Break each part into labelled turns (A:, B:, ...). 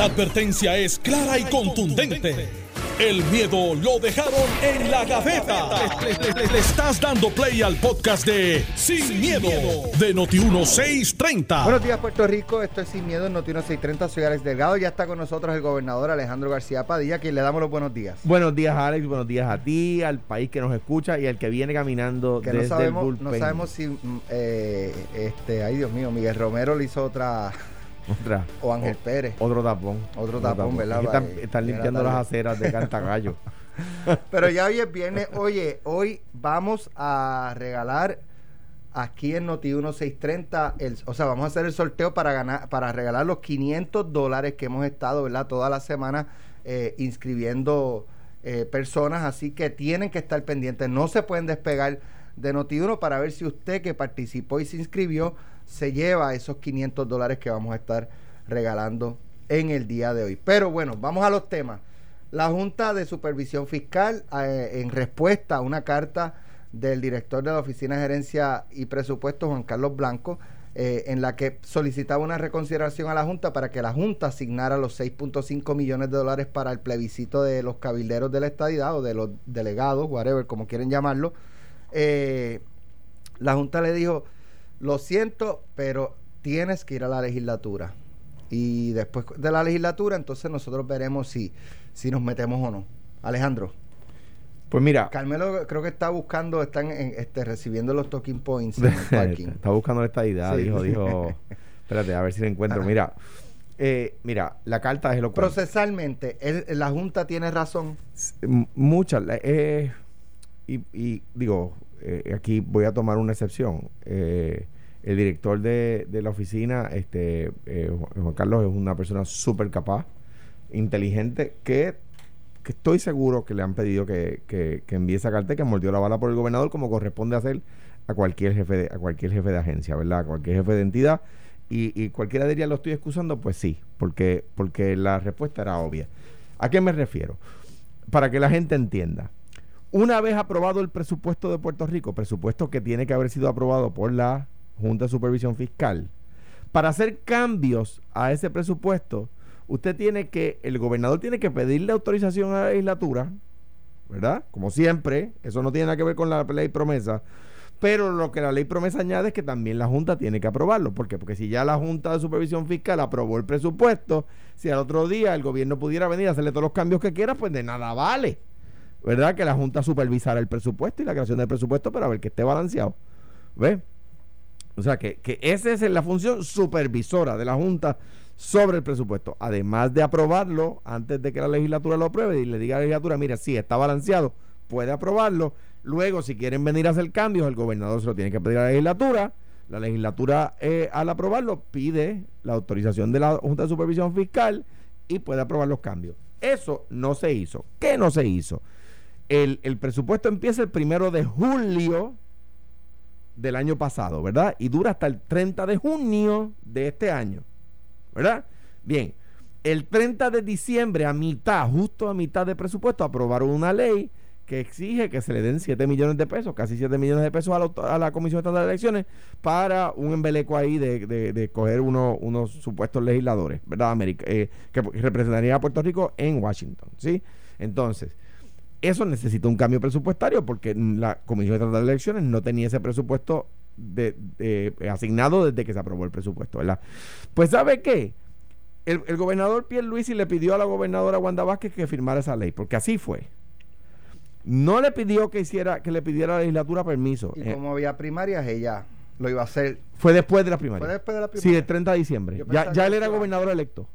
A: La advertencia es clara y contundente. El miedo lo dejaron en la gaveta. Le, estás dando play al podcast de Sin, miedo, de Noti1630.
B: Buenos días, Puerto Rico. Esto es Sin Miedo en Noti1630. Soy Alex Delgado. Ya está con nosotros el gobernador Alejandro García Padilla, quien le damos los buenos días.
C: Buenos días, Alex. Buenos días a ti, al país que nos escucha y al que viene caminando
B: que
C: desde
B: no sabemos,
C: el bullpen.
B: No sabemos si, mm, eh, este, ay Dios mío, Miguel Romero le hizo otra
C: Otra.
B: O Ángel
C: O-
B: Pérez.
C: Otro tapón.
B: Otro tapón, ¿verdad?
C: Es que están, limpiando
B: la
C: las aceras de Cantagallo.
B: Pero ya hoy es viernes. Oye, hoy vamos a regalar aquí en Noti 1630, el, o sea, vamos a hacer el sorteo para ganar, para regalar los 500 dólares que hemos estado, ¿verdad? Toda la semana eh, inscribiendo eh, personas, así que tienen que estar pendientes. No se pueden despegar de Noti 1 para ver si usted que participó y se inscribió se lleva esos 500 dólares que vamos a estar regalando en el día de hoy. Pero bueno, vamos a los temas. La Junta de Supervisión Fiscal, eh, en respuesta a una carta del director de la Oficina de Gerencia y Presupuesto, Juan Carlos Blanco, eh, en la que solicitaba una reconsideración a la Junta para que la Junta asignara los 6.5 millones de dólares para el plebiscito de los cabilderos de la estadidad o de los delegados, whatever, como quieren llamarlo. Eh, la Junta le dijo, lo siento, pero tienes que ir a la legislatura. Y después de la legislatura, entonces nosotros veremos si, si nos metemos o no. Alejandro,
C: Pues mira,
B: Carmelo creo que está buscando, están en, este, recibiendo los talking points en el parking.
C: está buscando estadidad,
B: Sí.
C: dijo, dijo. Espérate, a ver si la encuentro. Mira, eh, mira, la carta es elocuente.
B: Procesalmente, la Junta tiene razón.
C: Muchas. eh, y, y digo, eh, aquí voy a tomar una excepción. Eh, el director de, la oficina, este eh, Juan Carlos, es una persona súper capaz, inteligente, que, que estoy seguro que le han pedido que, que, envíe esa carta que mordió la bala por el gobernador, como corresponde hacer a cualquier jefe de, a cualquier jefe de agencia, ¿verdad? A cualquier jefe de entidad. Y, y cualquiera diría, ¿lo estoy excusando? Pues sí, porque, porque la respuesta era obvia. ¿A qué me refiero? Para que la gente entienda. Una vez aprobado el presupuesto de Puerto Rico, presupuesto que tiene que haber sido aprobado por la Junta de Supervisión Fiscal, para hacer cambios a ese presupuesto, usted tiene que, el gobernador tiene que pedirle autorización a la legislatura, ¿verdad? Como siempre, eso no tiene nada que ver con la ley promesa, pero lo que la ley promesa añade es que también la Junta tiene que aprobarlo. ¿Por qué? Porque si ya la Junta de Supervisión Fiscal aprobó el presupuesto, si al otro día el gobierno pudiera venir a hacerle todos los cambios que quiera, pues de nada vale. ¿Verdad? Que la Junta supervisara el presupuesto y la creación del presupuesto para ver que esté balanceado. ¿Ves? O sea que, que esa es la función supervisora de la Junta sobre el presupuesto. Además de aprobarlo antes de que la legislatura lo apruebe y le diga a la legislatura, mira, sí, está balanceado, puede aprobarlo. Luego, si quieren venir a hacer cambios, el gobernador se lo tiene que pedir a la legislatura. La legislatura, eh, al aprobarlo, pide la autorización de la Junta de Supervisión Fiscal y puede aprobar los cambios. Eso no se hizo. ¿Qué no se hizo? El, el presupuesto empieza el primero de julio del año pasado, ¿verdad? Y dura hasta el 30 de junio de este año, ¿verdad? Bien, el 30 de diciembre, a mitad, justo a mitad de presupuesto, aprobaron una ley que exige que se le den 7 millones de pesos, casi 7 millones de pesos a la, Comisión Estatal de Elecciones para un embeleco ahí de, de, de coger uno- unos supuestos legisladores, ¿verdad? América, eh, que representaría a Puerto Rico en Washington, ¿sí? Entonces, eso necesita un cambio presupuestario porque la Comisión Estatal de Elecciones no tenía ese presupuesto de, de- asignado desde que se aprobó el presupuesto, ¿verdad? Pues ¿sabe qué? El, el gobernador Pierre Luisi le pidió a la gobernadora Wanda Vázquez que firmara esa ley, porque así fue. No le pidió que hiciera, que le pidiera a la legislatura permiso.
B: Y
C: Eh,
B: como había primarias, ella lo iba a hacer.
C: fue después de la primaria.
B: ¿Fue después de la
C: Sí,
B: primaria?
C: el 30 de diciembre. Ya, él era gobernador electo.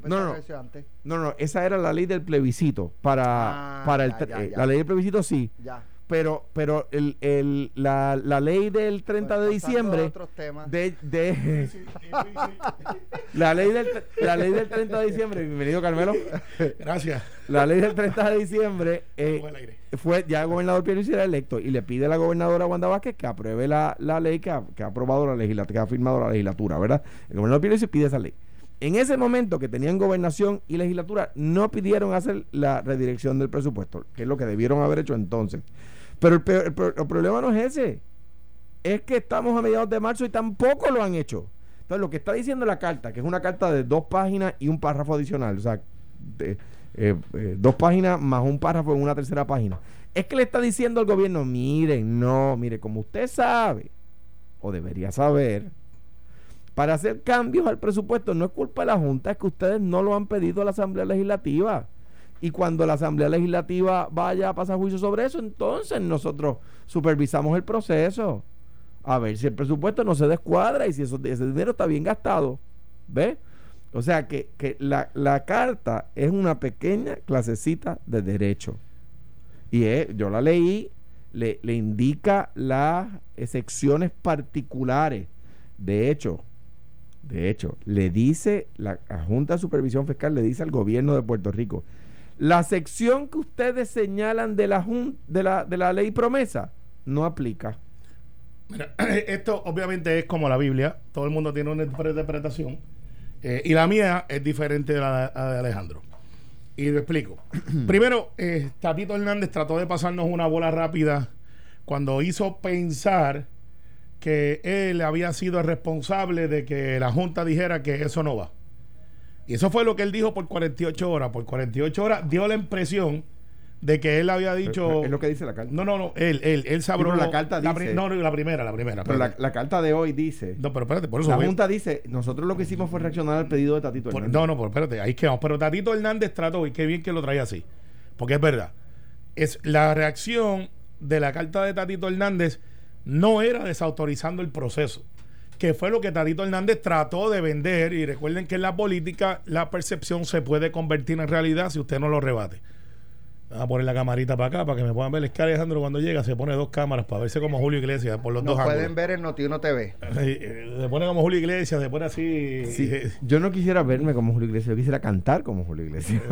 B: Yo
C: No,
B: pensaba
C: no.
B: que eso antes.
C: No, no, esa era la ley del plebiscito. Para,
B: Ah,
C: para el,
B: ya,
C: tre-
B: ya,
C: eh,
B: ya.
C: La ley del plebiscito sí.
B: Ya.
C: Pero, pero el, el, la, la ley del 30 de
B: Pues,
C: diciembre
B: otros temas.
C: de, de la ley del la ley del 30 de diciembre, bienvenido Carmelo.
D: Gracias.
C: La ley del 30 de diciembre eh,
D: fue
C: ya el gobernador Pierluisi era electo y le pide a la gobernadora Wanda Vázquez que apruebe la, la ley que ha, que ha aprobado la legislatura, que ha firmado la legislatura, ¿verdad? El gobernador Pierluisi pide esa ley. En ese momento que tenían gobernación y legislatura, no pidieron hacer la redirección del presupuesto, que es lo que debieron haber hecho entonces. Pero el, problema no es ese. Es que estamos a mediados de marzo y tampoco lo han hecho. Entonces, lo que está diciendo la carta, que es una carta de dos páginas y un párrafo adicional, o sea, eh, eh, dos páginas más un párrafo en una tercera página, es que le está diciendo al gobierno, miren, no, mire, como usted sabe, o debería saber, para hacer cambios al presupuesto no es culpa de la Junta, es que ustedes no lo han pedido a la Asamblea Legislativa. Y cuando la Asamblea Legislativa vaya a pasar juicio sobre eso, entonces nosotros supervisamos el proceso. A ver si el presupuesto no se descuadra y si ese dinero está bien gastado. ¿Ve? O sea que, que la, la, carta es una pequeña clasecita de derecho. Y yo la leí, le, le indica las secciones particulares. De hecho, de hecho, le dice, la, Junta de Supervisión Fiscal le dice al gobierno de Puerto Rico, la sección que ustedes señalan de la, de la, de la ley promesa no aplica.
D: Mira, esto obviamente es como la Biblia, todo el mundo tiene una interpretación, eh, y la mía es diferente de la de Alejandro. Y lo explico. Primero, eh, Tatito Hernández trató de pasarnos una bola rápida cuando hizo pensar que él había sido el responsable de que la Junta dijera que eso no va. Y eso fue lo que él dijo por 48 horas. Por 48 horas dio la impresión de que él había dicho.
C: Es lo que dice la carta.
D: No, no, no. Él, él, él sabró.
C: la carta dice.
D: no, no, la primera, la primera.
C: Pero la, carta de hoy dice.
D: No, pero espérate, por eso.
C: La Junta dice: Nosotros lo que hicimos fue reaccionar al pedido de Tatito Hernández.
D: no, no, pero espérate, ahí quedamos. Pero Tatito Hernández trató, y qué bien que lo traía así. Porque es verdad. Es la reacción de la carta de Tatito Hernández no era desautorizando el proceso, que fue lo que Tatito Hernández trató de vender. Y recuerden que en la política la percepción se puede convertir en realidad si usted no lo rebate. Vamos a poner la camarita para acá para que me puedan ver. Es que Alejandro cuando llega se pone dos cámaras para verse como Julio Iglesias por los dos
B: ángulos. pueden ver en Noti1 TV.
D: Eh, se pone como Julio Iglesias, se pone así.
C: yo no quisiera verme como Julio Iglesias, yo quisiera cantar como Julio Iglesias.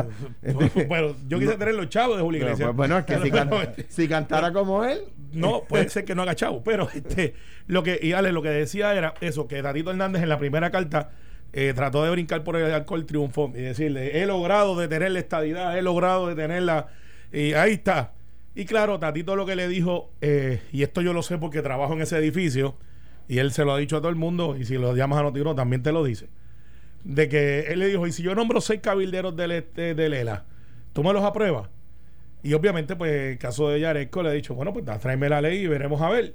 D: bueno, yo quisiera tener los chavos de Julio Iglesias.
C: Pues, bueno, es que si, cantara como él.
D: No, puede ser que no haga chavos, pero este, lo que, y Ale, lo que decía era eso, que Tatito Hernández en la primera carta eh, trató de brincar por el alcohol triunfo y decirle, he logrado detener la estadidad, he logrado detener la y ahí está. Y claro, Tatito lo que le dijo, eh, y esto yo lo sé porque trabajo en ese edificio, y él se lo ha dicho a todo el mundo, y si lo llamas a Notiro también te lo dice, de que él le dijo, y si yo nombro seis cabilderos del este de Lela, ¿tú me los apruebas? Y obviamente, pues, el caso de Yaresco le ha dicho, bueno, pues tráeme la ley y veremos a ver.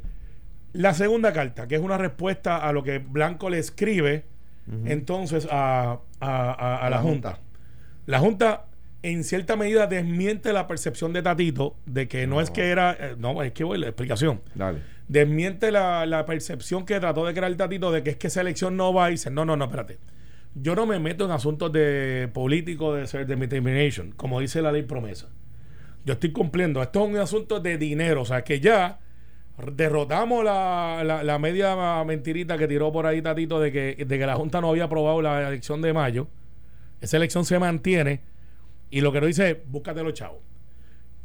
D: La segunda carta, que es una respuesta a lo que Blanco le escribe entonces a, la, junta. La Junta en cierta medida desmiente la percepción de Tatito de que no, es que era. Eh, no, es que voy, la explicación.
C: Dale.
D: Desmiente la, percepción que trató de crear Tatito de que es que esa elección no va y dice, no, no, no, espérate. Yo no me meto en asuntos de político de ser determination, como dice la ley promesa. Yo estoy cumpliendo. Esto es un asunto de dinero, o sea que ya derrotamos la, la, media mentirita que tiró por ahí Tatito de que, de que la Junta no había aprobado la elección de mayo. Esa elección se mantiene y lo que nos dice es, búscate los chavos.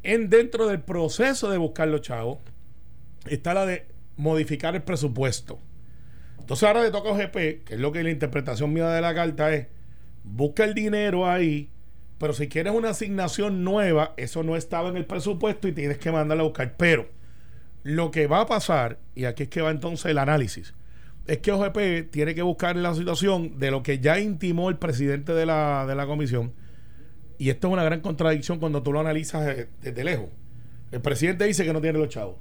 D: En, dentro del proceso de buscar los chavos está la de modificar el presupuesto. Entonces ahora le toca a OGP, que es lo que la interpretación mía de la carta es, busca el dinero ahí, pero si quieres una asignación nueva, eso no estaba en el presupuesto y tienes que mandarla a buscar. Pero lo que va a pasar, y aquí es que va entonces el análisis, es que OGP tiene que buscar la situación de lo que ya intimó el presidente de la, de la comisión, y esto es una gran contradicción cuando tú lo analizas eh, desde lejos. El presidente dice que no tiene los chavos.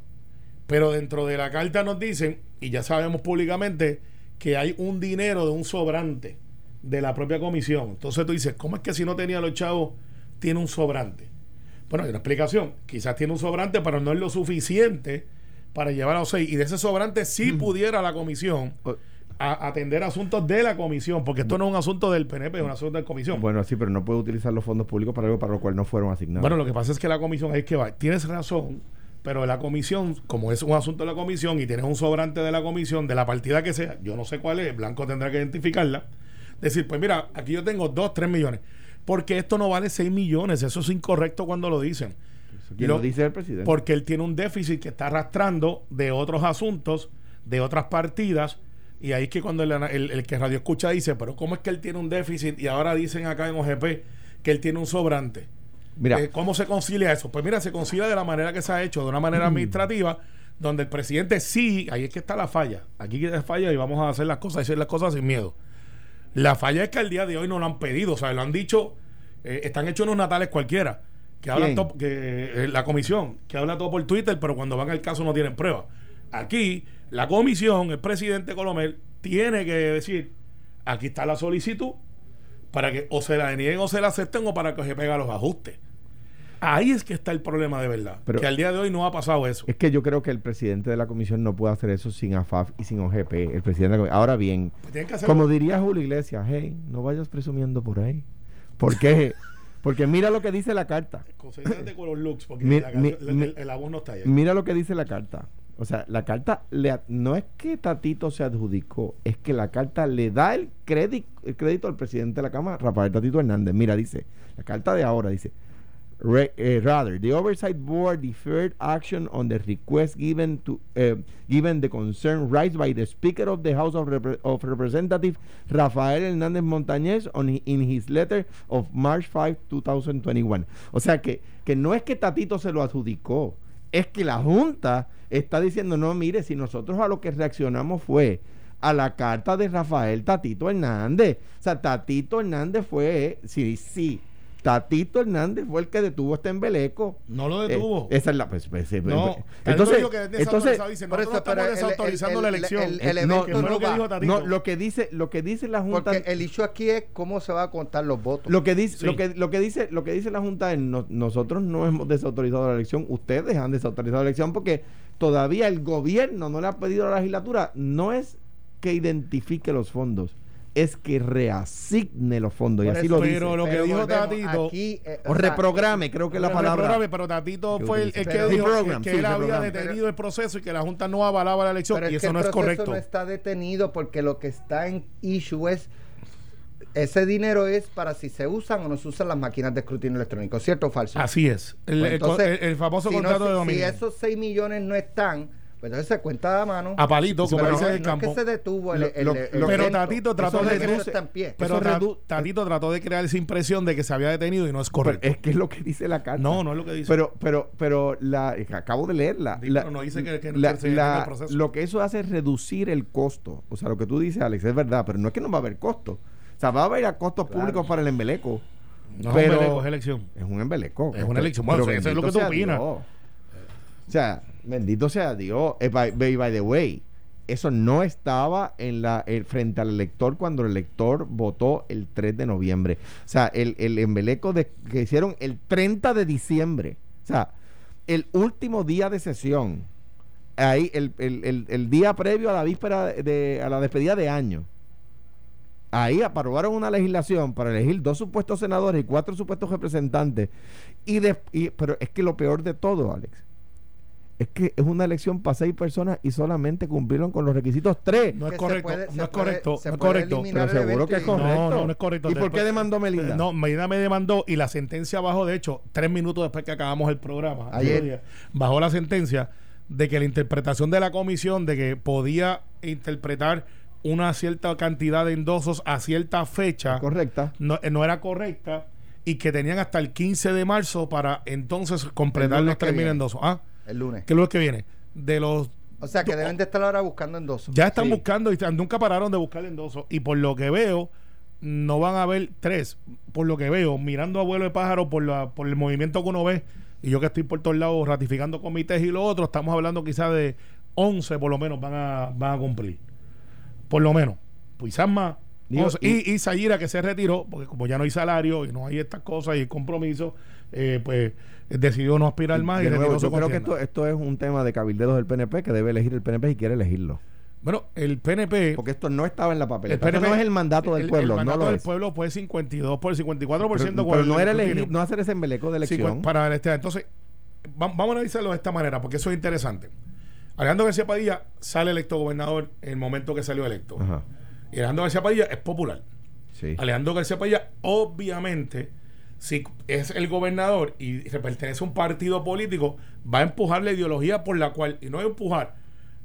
D: Pero dentro de la carta nos dicen, y ya sabemos públicamente, que hay un dinero de un sobrante de la propia comisión. Entonces tú dices, ¿cómo es que si no tenía los chavos tiene un sobrante? Bueno, hay una explicación. Quizás tiene un sobrante, pero no es lo suficiente para llevar a los seis. Y de ese sobrante sí pudiera la comisión a atender asuntos de la comisión, porque esto no es un asunto del PNP, es un asunto de la comisión.
C: Bueno, sí, pero no puede utilizar los fondos públicos para algo para lo cual no fueron asignados.
D: Bueno, lo que pasa es que la comisión es que va. Tienes razón, pero la comisión, como es un asunto de la comisión y tienes un sobrante de la comisión, de la partida que sea, yo no sé cuál es, Blanco tendrá que identificarla. Decir, pues mira, aquí yo tengo 2, 3 millones. Porque esto no vale 6 millones, eso es incorrecto cuando lo dicen.
C: ¿Quién lo, dice el presidente?
D: Porque él tiene un déficit que está arrastrando de otros asuntos, de otras partidas y ahí es que cuando el, que radio escucha dice, pero ¿cómo es que él tiene un déficit? Y ahora dicen acá en OGP que él tiene un sobrante. Mira. Eh, ¿Cómo se concilia eso? Pues mira, se concilia de la manera que se ha hecho, de una manera administrativa, donde el presidente sí, ahí es que está la falla. Aquí la falla y vamos a hacer las cosas, hacer las cosas sin miedo. La falla es que al día de hoy no lo han pedido, o sea, lo han dicho, eh, están hechos unos natales cualquiera, que hablan todo, que eh, la comisión, que habla todo por Twitter, pero cuando van al caso no tienen pruebas. Aquí, la comisión, el presidente Colomel, tiene que decir, aquí está la solicitud, para que o se la denieguen o se la acepten o para que se peguen los ajustes. Ahí es que está el problema de verdad.
C: Pero-
D: que al día de hoy no ha pasado eso.
C: Es que yo creo que el presidente de la comisión no puede hacer eso sin AFAF y sin OGP. El presidente de la comisión. Ahora bien,
D: hacer
C: como diría Julio Iglesias, hey, no vayas presumiendo por ahí. ¿Por qué? Porque mira lo que dice la carta.
D: Concéntrate con los looks, porque
C: Mi-
D: la
C: mi-
D: el,
C: mi-
D: el- no está ahí.
C: Mira lo que dice la carta. O sea, la carta le, no es que Tatito se adjudicó, es que la carta le da el crédito, el crédito al presidente de la Cámara, Rafael Tatito Hernández. Mira, dice, la carta de ahora dice, eh, rather, the oversight board deferred action on the request given to eh, given the concern raised by the Speaker of the House of, Repre- of Representatives, Rafael Hernández Montañez, on in his letter of March 5, 2021. O sea que, que no es que Tatito se lo adjudicó, es que la Junta está diciendo, no, mire, si nosotros a lo que reaccionamos fue a la carta de Rafael Tatito Hernández. O sea, Tatito Hernández fue, sí, sí, Tatito Hernández fue el que detuvo este embeleco.
D: No lo
C: Eh,
D: detuvo.
C: esa es la. pues, pues, eh,
D: no,
C: pues,
D: entonces,
C: entonces,
D: que es
C: entonces
D: dice, estamos desautorizando
B: el-
D: la
B: el-
D: elección.
B: el-
C: Eh,
B: el
C: no,
B: evento
D: que
B: no
D: lo que dijo Tatito.
C: no, lo que dice, lo que dice la Junta.
B: Porque el issue aquí es cómo se va a contar los votos.
C: Lo que dice,
D: Sí.
C: lo que, lo que dice, lo que dice la Junta es no- nosotros no hemos desautorizado la elección, ustedes han desautorizado la elección porque todavía el gobierno no le ha pedido a la legislatura, no es que identifique los fondos, es que reasigne los fondos. y así
B: eso,
C: lo dice.
D: pero lo que
B: Pero
D: dijo Tatito-
B: aquí, eh,
C: o reprograme, creo que es la palabra.
D: reprograme, pero Tatito
C: que
D: fue el, que
B: Pero-
D: dijo que
C: sí,
D: él había detenido el proceso y que la Junta no avalaba la elección
B: Pero
D: y
B: es
D: eso no es
B: proceso
D: correcto.
B: no está detenido porque lo que está en issue es ese dinero es para si se usan o no se usan las máquinas de escrutinio electrónico, ¿cierto o falso?
D: Así es. El,
B: Pues entonces,
D: el- el famoso
B: si
D: contrato de dominio.
B: Si esos 6 millones no están, pues entonces se cuenta a mano.
D: a palito, como dice el
B: no
D: campo.
B: es que se detuvo el,
C: Lo-
B: el-
C: lo-
B: el
C: lo-
D: pero. Tatito trató de
B: es
D: reduce-. Pero
C: redu-
D: Tatito trató de crear esa impresión de que se había detenido y no es correcto.
C: Pero es que es lo que dice la carta.
D: no, no es lo que dice.
C: Pero, pero, pero la, es acabo de leerla.
D: Sí,
C: La-
D: pero no dice que- que-
C: la- la-
D: detenga el proceso.
C: lo que eso hace es reducir el costo. O sea, lo que tú dices, Alex, es verdad, pero no es que no va a haber costo. O sea, va a haber a costos
B: Claro.
C: públicos para el embeleco.
D: no es
C: pero-
D: un embeleco, es elección.
C: Es un embeleco.
D: Es una elección. Bueno, eso es lo que tú opinas.
C: Dios. O sea, bendito sea Dios. Eh, by, the way, eso no estaba eh, frente al elector cuando el elector votó el 3 de noviembre. O sea, el, el embeleco que hicieron el 30 de diciembre. O sea, el último día de sesión. Ahí, el, día previo a la víspera de, a la despedida de año. Ahí aprobaron una legislación para elegir dos supuestos senadores y cuatro supuestos representantes. Y- pero es que lo peor de todo, Alex, es que es una elección para seis personas y solamente cumplieron con los requisitos tres.
D: No es correcto,
B: puede-
D: no es correcto, no es correcto.
C: Pero seguro que es correcto.
D: No, no, no es correcto.
C: ¿Y por qué demandó Melinda?
D: No, Medina me demandó y la sentencia bajó, de hecho, tres minutos después que acabamos el programa,
B: Ayer.
D: bajó la sentencia de que la interpretación de la comisión de que podía interpretar una cierta cantidad de endosos a cierta fecha
C: Correcta.
D: no, eh, no era correcta y que tenían hasta el 15 de marzo para entonces completar los 3.000
B: viene.
D: endosos. Ah,
B: El lunes.
D: ¿qué es lo que viene? De los
B: O sea, que deben de estar ahora buscando endosos.
D: ya están
C: Sí.
D: buscando y nunca pararon de buscar endosos. Y por lo que veo, no van a haber tres. Por lo que veo, mirando a vuelo de pájaro por, la, por el movimiento que uno ve, y yo que estoy por todos lados ratificando comités y lo otro, estamos hablando quizás de 11 por lo menos van a, van a cumplir. Por lo menos. Quizás más.
C: Digo,
D: 11. y, y Sayira que se retiró, porque como ya no hay salario y no hay estas cosas y el compromiso, eh, pues decidió no aspirar más y
C: De nuevo, yo creo que esto, esto es un tema de cabilderos del PNP que debe elegir el PNP y quiere elegirlo.
D: Bueno, el PNP...
C: Porque esto no estaba en la papeleta.
D: El
C: Esto
D: PNP
C: no es el mandato del
D: el-
C: pueblo,
D: el mandato
C: no lo
D: del
C: es.
D: pueblo fue 52 por 54%
C: Pero, pero
D: el
C: no era elegir, no hacer ese embeleco de elección.
D: para este, entonces va- vamos a analizarlo de esta manera porque eso es interesante. Alejandro García Padilla sale electo gobernador en el momento que salió electo.
C: Ajá.
D: Y Alejandro García Padilla es popular.
C: Sí.
D: Alejandro García Padilla, obviamente, si es el gobernador y pertenece a un partido político, va a empujar la ideología por la cual, y no es empujar,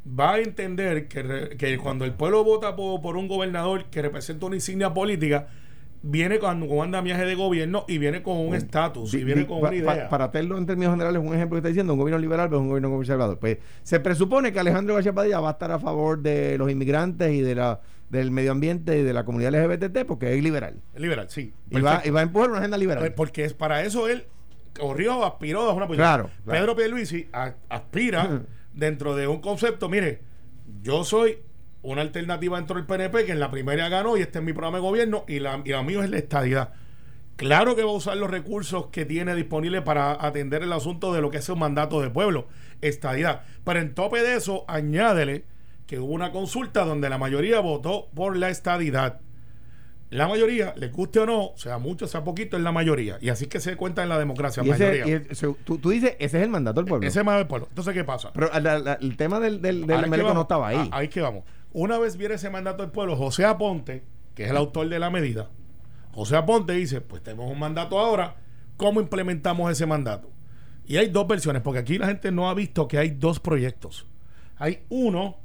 D: va a entender que, que cuando el pueblo vota por, por un gobernador que representa una insignia política, viene con un andamiaje de gobierno y viene con un estatus y viene con una idea.
C: para hacerlo en términos generales, un ejemplo que está diciendo, un gobierno liberal pero un gobierno conservador. Pues se presupone que Alejandro García Padilla va a estar a favor de los inmigrantes y de la del medio ambiente y de la comunidad LGBT porque es liberal.
D: Es liberal, sí.
C: Y va, y va, a empujar una agenda liberal. Pues
D: porque es para eso él corrió, aspiró a una
C: posición. Claro,
D: Pedro Pierluisi aspira dentro de un concepto, mire, yo soy una alternativa dentro del PNP que en la primera ganó y este es mi programa de gobierno y la, y la mío es la estadidad. Claro que va a usar los recursos que tiene disponibles para atender el asunto de lo que es un mandato de pueblo, estadidad. Pero en tope de eso, añádele que hubo una consulta donde la mayoría votó por la estadidad. La mayoría, le guste o no, sea mucho, sea poquito, es la mayoría. Y así que se cuenta en la democracia.
C: mayoría. tú, dices, ese es el mandato del pueblo.
D: Ese es el mandato del pueblo. Entonces, ¿qué pasa?
C: Pero el tema del, del, no estaba ahí.
D: ahí que vamos. Una vez viene ese mandato del pueblo, José Aponte, que es el autor de la medida, José Aponte dice, pues tenemos un mandato ahora, ¿cómo implementamos ese mandato? Y hay dos versiones, porque aquí la gente no ha visto que hay dos proyectos. Hay uno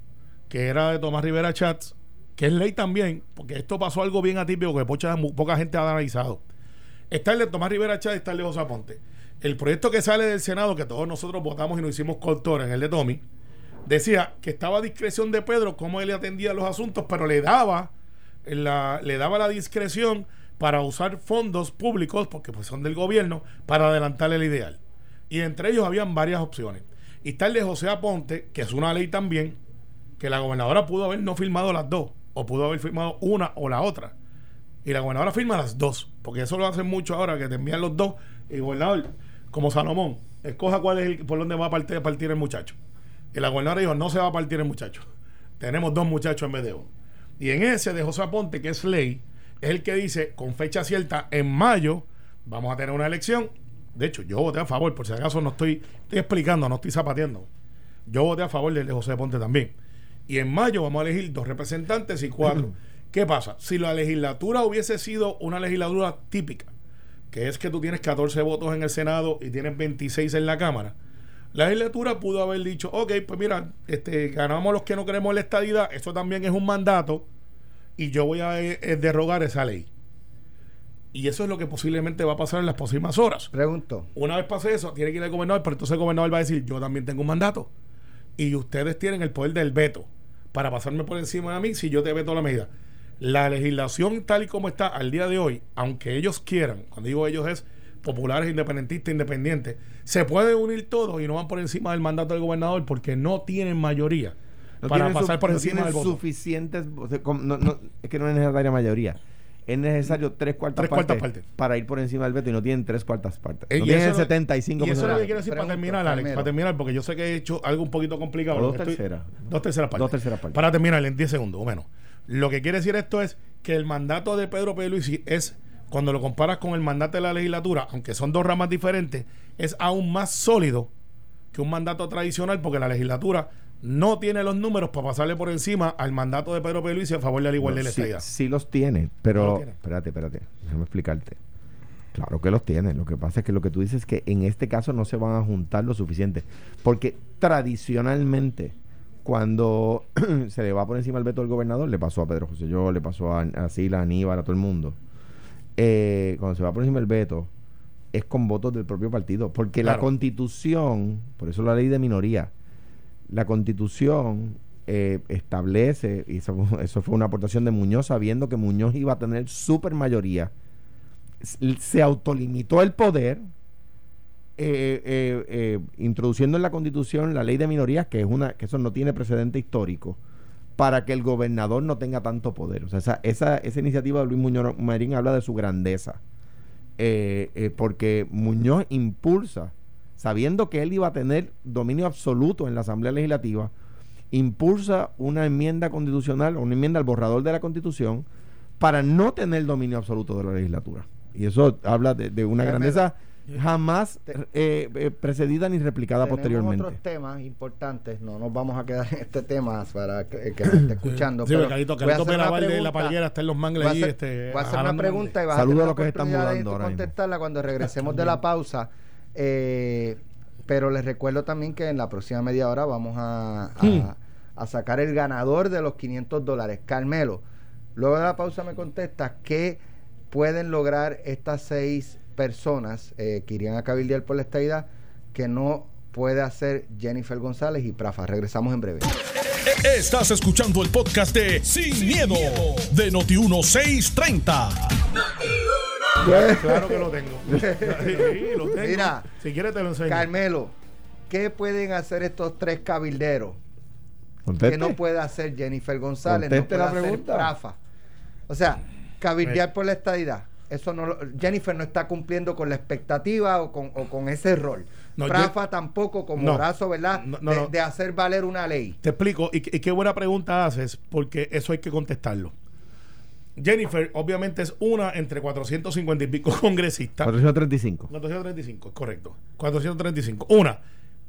D: que era de Tomás Rivera Chats, que es ley también, porque esto pasó algo bien atípico que poca, gente ha analizado. Está el de Tomás Rivera Chats y está el de José Aponte. El proyecto que sale del Senado, que todos nosotros votamos y nos hicimos coautor en el de Tommy, decía que estaba a discreción de Pedro cómo él atendía los asuntos, pero le daba la, le daba la discreción para usar fondos públicos, porque pues son del gobierno, para adelantarle el ideal. Y entre ellos habían varias opciones. Y está el de José Aponte, que es una ley también, que la gobernadora pudo haber no firmado las dos, o pudo haber firmado una o la otra. Y la gobernadora firma las dos, porque eso lo hacen mucho ahora, que te envían los dos, y gobernador, como Salomón, escoja cuál es el, por dónde va a partir el muchacho. Y la gobernadora dijo, no se va a partir el muchacho. Tenemos dos muchachos en vez de uno. Y en ese de José Aponte, que es ley, es el que dice, con fecha cierta, en mayo vamos a tener una elección. De hecho, yo voté a favor, por si acaso no estoy, estoy explicando, no estoy zapateando. Yo voté a favor del de José Aponte también. Y en mayo vamos a elegir dos representantes y cuatro. ¿Qué pasa? Si la legislatura hubiese sido una legislatura típica, que es que tú tienes 14 votos en el Senado y tienes 26 en la Cámara, la legislatura pudo haber dicho, ok, pues mira, este, ganamos los que no queremos la estadidad, esto también es un mandato y yo voy a eh, eh, derrogar esa ley. Y eso es lo que posiblemente va a pasar en las próximas horas.
C: Pregunto.
D: Una vez pase eso, tiene que ir al gobernador, pero entonces el gobernador va a decir, yo también tengo un mandato. Y ustedes tienen el poder del veto para pasarme por encima de mí si yo te veto la medida. La legislación tal y como está al día de hoy, aunque ellos quieran, cuando digo ellos es populares, independentistas, independientes, se pueden unir todos y no van por encima del mandato del gobernador porque no tienen mayoría para pasar por encima del voto.
C: suficientes, es que no es necesaria mayoría. Es necesario tres cuartas, partes, para ir por encima del veto y no tienen tres cuartas partes.
D: No tienen 75 Y eso es lo que quiero decir para terminar, Alex, para terminar, porque yo sé que he hecho algo un poquito complicado.
C: dos terceras.
D: dos terceras partes.
C: Dos terceras partes.
D: Para terminar en 10 segundos o menos. Lo que quiere decir esto es que el mandato de Pedro P. Luis es cuando lo comparas con el mandato de la legislatura, aunque son dos ramas diferentes, es aún más sólido que un mandato tradicional porque la legislatura no tiene los números para pasarle por encima al mandato de Pedro y a favor de la igualdad de la
C: sí, Sí los tiene, pero espérate, espérate, déjame explicarte. Claro que los tiene. Lo que pasa es que lo que tú dices es que en este caso no se van a juntar lo suficiente. Porque tradicionalmente, cuando se le va por encima el veto del gobernador, le pasó a Pedro José Yo, le pasó a, a Sila, a Aníbal, a todo el mundo eh, cuando se va por encima el veto, es con votos del propio partido. Porque la constitución, por eso la ley de minoría, la constitución eh, establece, y eso, fue una aportación de Muñoz, sabiendo que Muñoz iba a tener super mayoría, se autolimitó el poder, eh, introduciendo en la constitución la ley de minorías, que es una, que eso no tiene precedente histórico para que el gobernador no tenga tanto poder. O sea, esa, esa, esa iniciativa de Luis Muñoz Marín habla de su grandeza. Eh, eh, porque Muñoz impulsa, sabiendo que él iba a tener dominio absoluto en la Asamblea Legislativa, impulsa una enmienda constitucional, una enmienda al borrador de la Constitución, para no tener dominio absoluto de la legislatura. Y eso habla de, de una grandeza jamás eh, eh, precedida ni replicada posteriormente.
B: otros temas importantes, no nos vamos a quedar en este tema para que, que esté escuchando.
D: Sí, pero Carito, Carito de la palguera está en los mangles
B: allí.
D: Este,
B: voy a hacer una pregunta y vas
C: a,
B: tener
C: a los que están mudando
B: ahora contestarla cuando regresemos de la pausa. Eh, pero les recuerdo también que en la próxima media hora vamos a, a, hmm. a sacar el ganador de los 500 dólares, Carmelo. Luego de la pausa me contestas qué pueden lograr estas seis personas eh, que irían a cabildear por la estadidad que no puede hacer Jennifer González y Prafa. Regresamos en breve.
A: Estás escuchando el podcast de Sin, miedo, de Noti1630.
D: Claro que lo tengo. Sí, lo tengo.
B: Mira,
D: si quieres te lo enseño.
B: Carmelo, ¿qué pueden hacer estos tres cabilderos
C: Conteste.
B: que no puede hacer Jennifer González?
C: Conteste
B: no puede
C: la
B: hacer
C: pregunta.
B: Prafa. O sea, cabildear por la estadidad. Eso no lo- Jennifer no está cumpliendo con la expectativa o con, o con ese rol.
D: No,
B: Prafa tampoco como
D: No.
B: brazo, ¿verdad?
D: No, no,
B: de,
D: no.
B: de hacer valer una ley.
D: Te explico, y, y qué buena pregunta haces, porque eso hay que contestarlo. Jennifer, obviamente, es una entre 450 y pico congresistas.
C: 435.
D: 435, es correcto. 435. Una,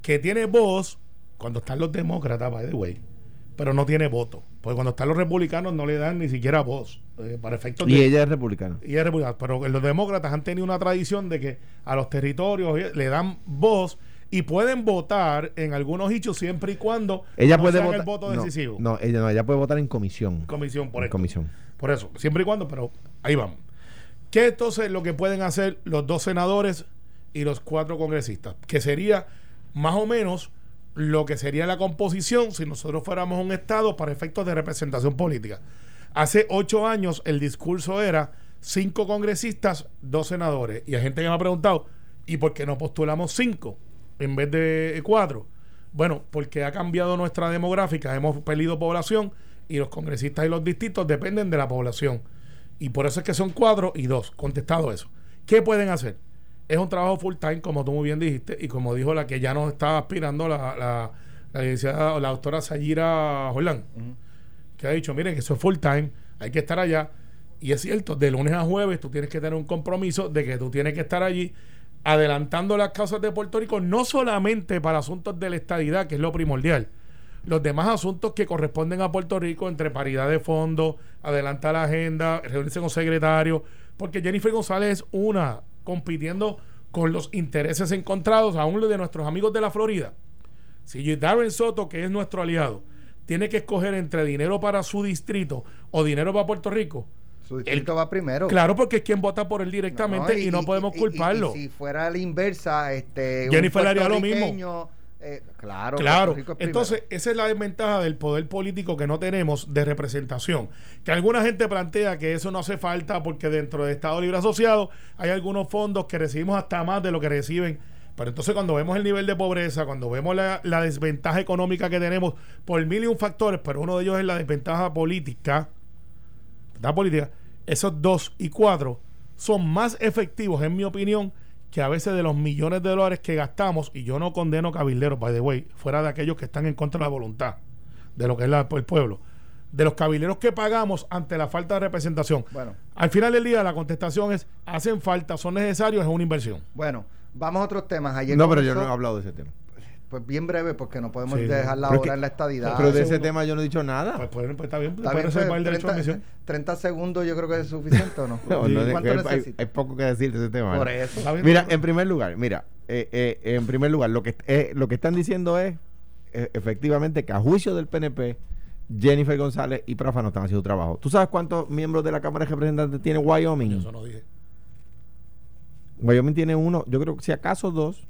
D: que tiene voz cuando están los demócratas, by the way, pero no tiene voto. Porque cuando están los republicanos no le dan ni siquiera voz. Eh, para efectos
C: Y
D: de-
C: ella es republicana.
D: y es republicano. Pero los demócratas han tenido una tradición de que a los territorios le dan voz y pueden votar en algunos hechos siempre y cuando
C: Ella
D: no
C: puede votar.
D: el voto
C: no,
D: decisivo.
C: No, ella no, ella puede votar en comisión.
D: Comisión, por
C: En
D: esto.
C: comisión.
D: Por eso, siempre y cuando, pero ahí vamos. ¿Qué entonces lo que pueden hacer los dos senadores y los cuatro congresistas? Que sería más o menos lo que sería la composición si nosotros fuéramos un Estado para efectos de representación política. Hace ocho años el discurso era cinco congresistas, dos senadores. Y hay gente que me ha preguntado, ¿y por qué no postulamos cinco en vez de cuatro? Bueno, porque ha cambiado nuestra demográfica, hemos perdido población y los congresistas y los distritos dependen de la población. Y por eso es que son cuatro y dos. Contestado eso. ¿Qué pueden hacer? Es un trabajo full time, como tú muy bien dijiste, y como dijo la que ya nos estaba aspirando la, la, la la doctora Sayira Jordán, ha dicho, miren, que eso es full time, hay que estar allá. Y es cierto, de lunes a jueves tú tienes que tener un compromiso de que tú tienes que estar allí adelantando las causas de Puerto Rico, no solamente para asuntos de la estadidad, que es lo primordial, los demás asuntos que corresponden a Puerto Rico entre paridad de fondos, adelantar la agenda, reunirse con secretarios, porque Jennifer González es una compitiendo con los intereses encontrados, aún los de nuestros amigos de la Florida. Si Darren Soto, que es nuestro aliado, tiene que escoger entre dinero para su distrito o dinero para Puerto Rico,
B: Su distrito va primero.
D: claro, porque es quien vota por él directamente y, no podemos
B: y-
D: culparlo.
B: y si fuera la inversa, este.
D: Jennifer haría lo mismo.
B: eh, claro,
D: Claro, entonces esa es la desventaja del poder político que no tenemos de representación. Que alguna gente plantea que eso no hace falta porque dentro de Estado Libre Asociado hay algunos fondos que recibimos hasta más de lo que reciben. Pero entonces cuando vemos el nivel de pobreza, cuando vemos la, la desventaja económica que tenemos por mil y un factores, pero uno de ellos es la desventaja política, la política, esos dos y cuatro son más efectivos, en mi opinión, que a veces de los millones de dólares que gastamos, y yo no condeno cabilderos, by the way, fuera de aquellos que están en contra de la voluntad de lo que es la- el pueblo, de los cabilderos que pagamos ante la falta de representación.
B: Bueno.
D: Al final del día, la contestación es: hacen falta, son necesarios, es una inversión.
B: Bueno, vamos a otros temas. Ayer
C: No, pero yo no he hablado de ese tema.
B: Pues bien breve, porque no podemos
D: Sí.
B: dejar la hora
C: que-
B: en la estadidad.
C: pero de ese
D: segundo.
C: tema yo no he dicho nada.
D: Pues, pues, pues, está bien,
B: Está
D: puede
B: bien, pues,
D: el derecho a
B: 30,
D: admisión.
B: 30 segundos yo creo que es suficiente o no.
C: No, no,
B: ¿Cuánto
C: hay- hay, poco que decir de ese tema.
B: Por
C: ¿no?
B: eso.
C: Mira, en primer lugar, mira, eh, eh, en primer lugar, lo que eh, lo que están diciendo es eh, efectivamente que a juicio del PNP, Jennifer González y Prafa no están haciendo su trabajo. ¿Tú sabes cuántos miembros de la Cámara de Representantes tiene Wyoming?
D: Eso no dije.
C: Wyoming tiene uno, yo creo que si acaso dos.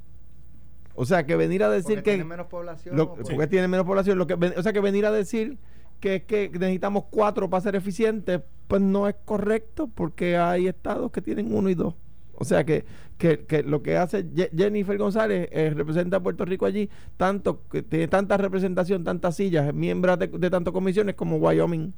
C: O sea, que venir a decir
B: Porque
C: que...
B: tiene menos población.
C: lo- porque tiene menos población. Lo que, o sea, que venir a decir que, que necesitamos cuatro para ser eficientes, pues no es correcto porque hay estados que tienen uno y dos. O sea que, que, que lo que hace Jennifer González eh, representa a Puerto Rico allí, tanto que tiene tanta representación, tantas sillas, es miembro de, de tantas comisiones como Wyoming.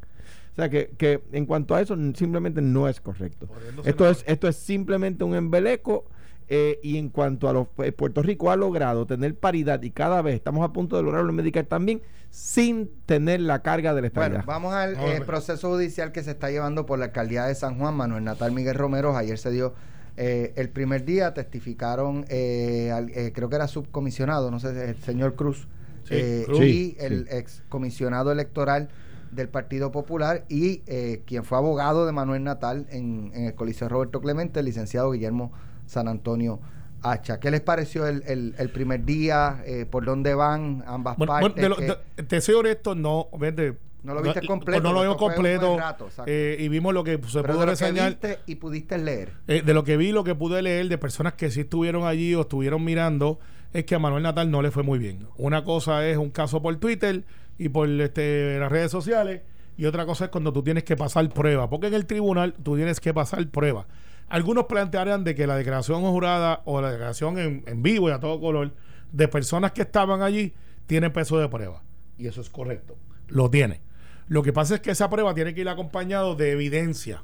C: O sea que, que en cuanto a eso simplemente no es correcto. Esto es, esto es simplemente un embeleco. eh, y en cuanto a los pues, Puerto Rico ha logrado tener paridad y cada vez estamos a punto de lograrlo en Medicare también sin tener la carga de la
B: Bueno, vamos al eh, proceso judicial que se está llevando por la alcaldía de San Juan, Manuel Natal Miguel Romero. Ayer se dio eh, el primer día, testificaron, eh, al- eh, creo que era subcomisionado, no sé, el señor Cruz,
D: Sí,
B: eh,
D: Cruz.
B: y
C: Sí,
B: el
C: sí.
B: excomisionado electoral del Partido Popular y eh, quien fue abogado de Manuel Natal en, en el Coliseo Roberto Clemente, el licenciado Guillermo San Antonio Hacha. ¿Qué les pareció el, el- el primer día? Eh, ¿Por dónde van ambas
D: Bueno,
B: partes?
D: bueno, de lo-
B: ¿Qué-
D: de- te soy honesto, no, vete,
B: No lo viste
D: No,
B: completo.
D: no lo vimos completo.
B: rato,
D: eh, y vimos lo que se
B: Pero
D: pudo
B: de lo que
D: reseñar.
B: viste y pudiste leer.
D: Eh, de lo que vi, lo que pude leer de personas que sí estuvieron allí o estuvieron mirando, es que a Manuel Natal no le fue muy bien. Una cosa es un caso por Twitter y por este, las redes sociales, y otra cosa es cuando tú tienes que pasar prueba, porque en el tribunal tú tienes que pasar prueba. Algunos plantearán de que la declaración jurada o la declaración en, en vivo y a todo color de personas que estaban allí tiene peso de prueba. Y eso es correcto. Lo tiene. Lo que pasa es que esa prueba tiene que ir acompañado de evidencia.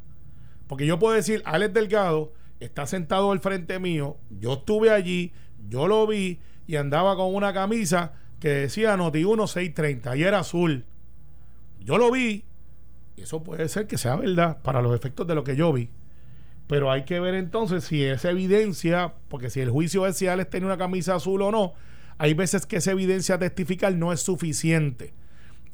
D: Porque yo puedo decir, Alex Delgado está sentado al frente mío, yo estuve allí, yo lo vi y andaba con una camisa que decía Noti 1630 y era azul. Yo lo vi y eso puede ser que sea verdad para los efectos de lo que yo vi. Pero hay que ver entonces si esa evidencia, porque si el juicio es si Alex tiene una camisa azul o no, hay veces que esa evidencia testificar no es suficiente.